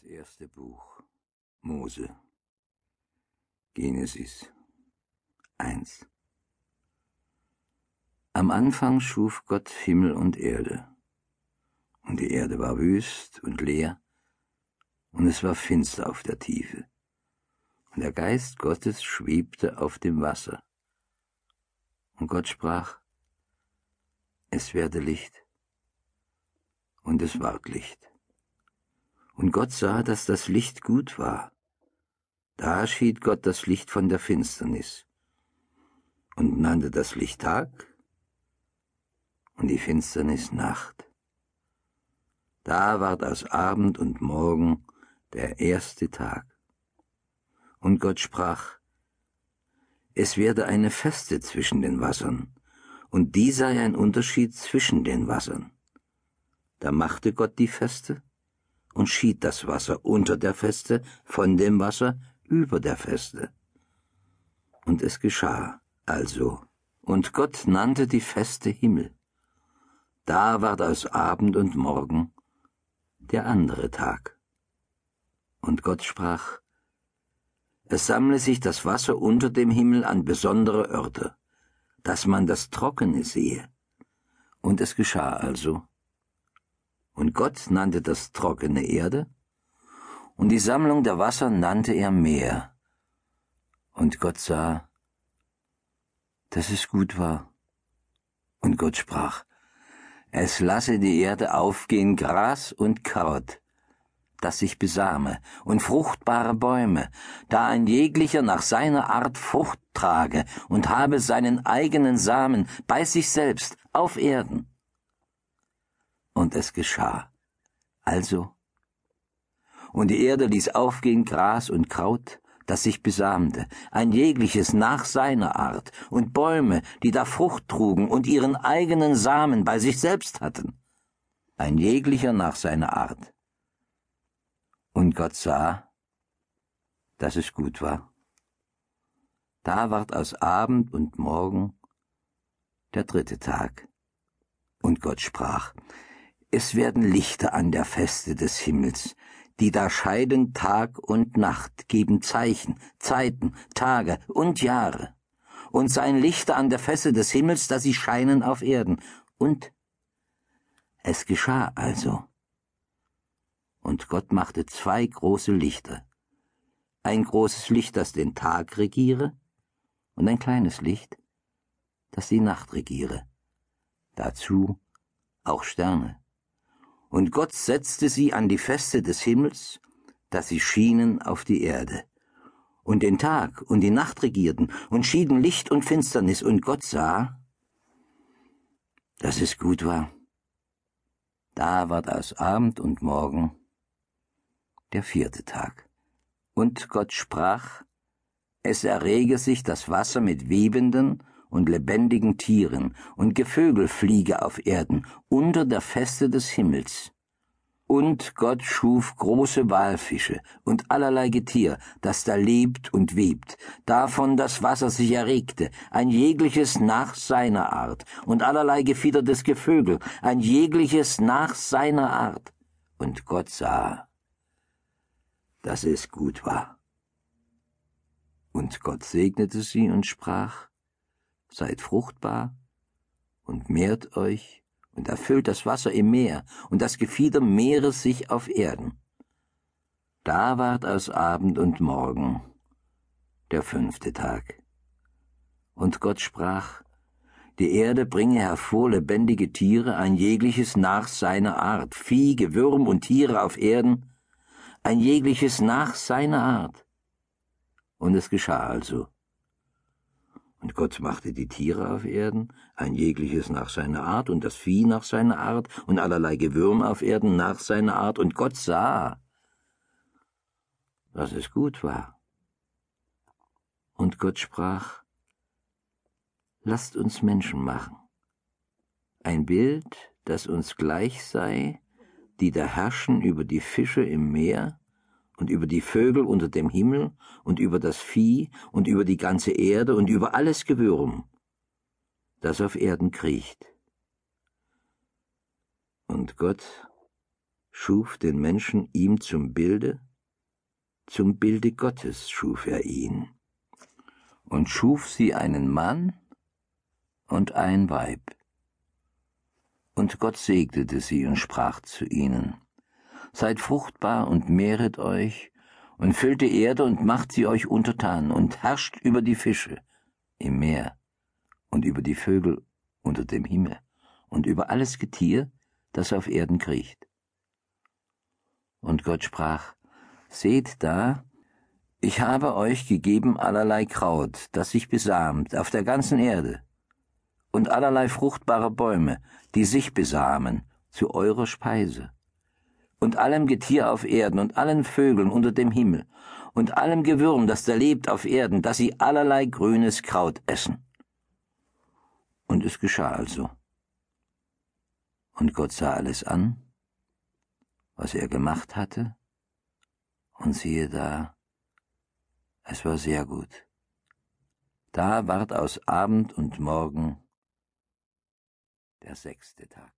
Das erste Buch Mose. Genesis 1 Am Anfang schuf Gott Himmel und Erde, und die Erde war wüst und leer, und es war finster auf der Tiefe, und der Geist Gottes schwebte auf dem Wasser. Und Gott sprach, es werde Licht, und es ward Licht. Und Gott sah, dass das Licht gut war. Da schied Gott das Licht von der Finsternis und nannte das Licht Tag und die Finsternis Nacht. Da ward aus Abend und Morgen der erste Tag. Und Gott sprach, es werde eine Feste zwischen den Wassern, und die sei ein Unterschied zwischen den Wassern. Da machte Gott die Feste und schied das Wasser unter der Feste von dem Wasser über der Feste. Und es geschah also, und Gott nannte die Feste Himmel. Da ward aus Abend und Morgen der andere Tag. Und Gott sprach, es sammle sich das Wasser unter dem Himmel an besondere Örter, dass man das Trockene sehe. Und es geschah also, und Gott nannte das trockene Erde, und die Sammlung der Wasser nannte er Meer. Und Gott sah, dass es gut war. Und Gott sprach, es lasse die Erde aufgehen Gras und Kraut, das sich besame, und fruchtbare Bäume, da ein jeglicher nach seiner Art Frucht trage und habe seinen eigenen Samen bei sich selbst auf Erden und es geschah. Also. Und die Erde ließ aufgehen Gras und Kraut, das sich besamte, ein jegliches nach seiner Art, und Bäume, die da Frucht trugen und ihren eigenen Samen bei sich selbst hatten, ein jeglicher nach seiner Art. Und Gott sah, dass es gut war. Da ward aus Abend und Morgen der dritte Tag. Und Gott sprach, es werden Lichter an der Feste des Himmels, die da scheiden Tag und Nacht, geben Zeichen, Zeiten, Tage und Jahre. Und seien Lichter an der Feste des Himmels, da sie scheinen auf Erden. Und es geschah also. Und Gott machte zwei große Lichter. Ein großes Licht, das den Tag regiere, und ein kleines Licht, das die Nacht regiere. Dazu auch Sterne. Und Gott setzte sie an die Feste des Himmels, dass sie schienen auf die Erde. Und den Tag und die Nacht regierten und schieden Licht und Finsternis, und Gott sah, dass es gut war. Da ward aus Abend und Morgen der vierte Tag. Und Gott sprach, es errege sich das Wasser mit webenden und lebendigen Tieren und Gevögel fliege auf Erden unter der Feste des Himmels. Und Gott schuf große Walfische und allerlei Getier, das da lebt und webt, davon das Wasser sich erregte, ein jegliches nach seiner Art, und allerlei gefiedertes Gevögel, ein jegliches nach seiner Art. Und Gott sah, dass es gut war. Und Gott segnete sie und sprach, seid fruchtbar und mehrt euch und erfüllt das Wasser im Meer und das Gefieder Meeres sich auf Erden. Da ward aus Abend und Morgen der fünfte Tag. Und Gott sprach, die Erde bringe hervor lebendige Tiere, ein jegliches nach seiner Art, Vieh, Gewürm und Tiere auf Erden, ein jegliches nach seiner Art. Und es geschah also. Und Gott machte die Tiere auf Erden, ein jegliches nach seiner Art, und das Vieh nach seiner Art, und allerlei Gewürm auf Erden nach seiner Art, und Gott sah, dass es gut war. Und Gott sprach, Lasst uns Menschen machen, ein Bild, das uns gleich sei, die da herrschen über die Fische im Meer, und über die Vögel unter dem Himmel und über das Vieh und über die ganze Erde und über alles Gewürm, das auf Erden kriecht. Und Gott schuf den Menschen ihm zum Bilde, zum Bilde Gottes schuf er ihn, und schuf sie einen Mann und ein Weib. Und Gott segnete sie und sprach zu ihnen, Seid fruchtbar und mehret euch, und füllt die Erde und macht sie euch untertan, und herrscht über die Fische im Meer, und über die Vögel unter dem Himmel, und über alles Getier, das auf Erden kriecht. Und Gott sprach, Seht da, ich habe euch gegeben allerlei Kraut, das sich besamt auf der ganzen Erde, und allerlei fruchtbare Bäume, die sich besamen, zu eurer Speise, und allem Getier auf Erden und allen Vögeln unter dem Himmel, und allem Gewürm, das da lebt auf Erden, dass sie allerlei grünes Kraut essen. Und es geschah also. Und Gott sah alles an, was er gemacht hatte, und siehe da, es war sehr gut. Da ward aus Abend und Morgen der sechste Tag.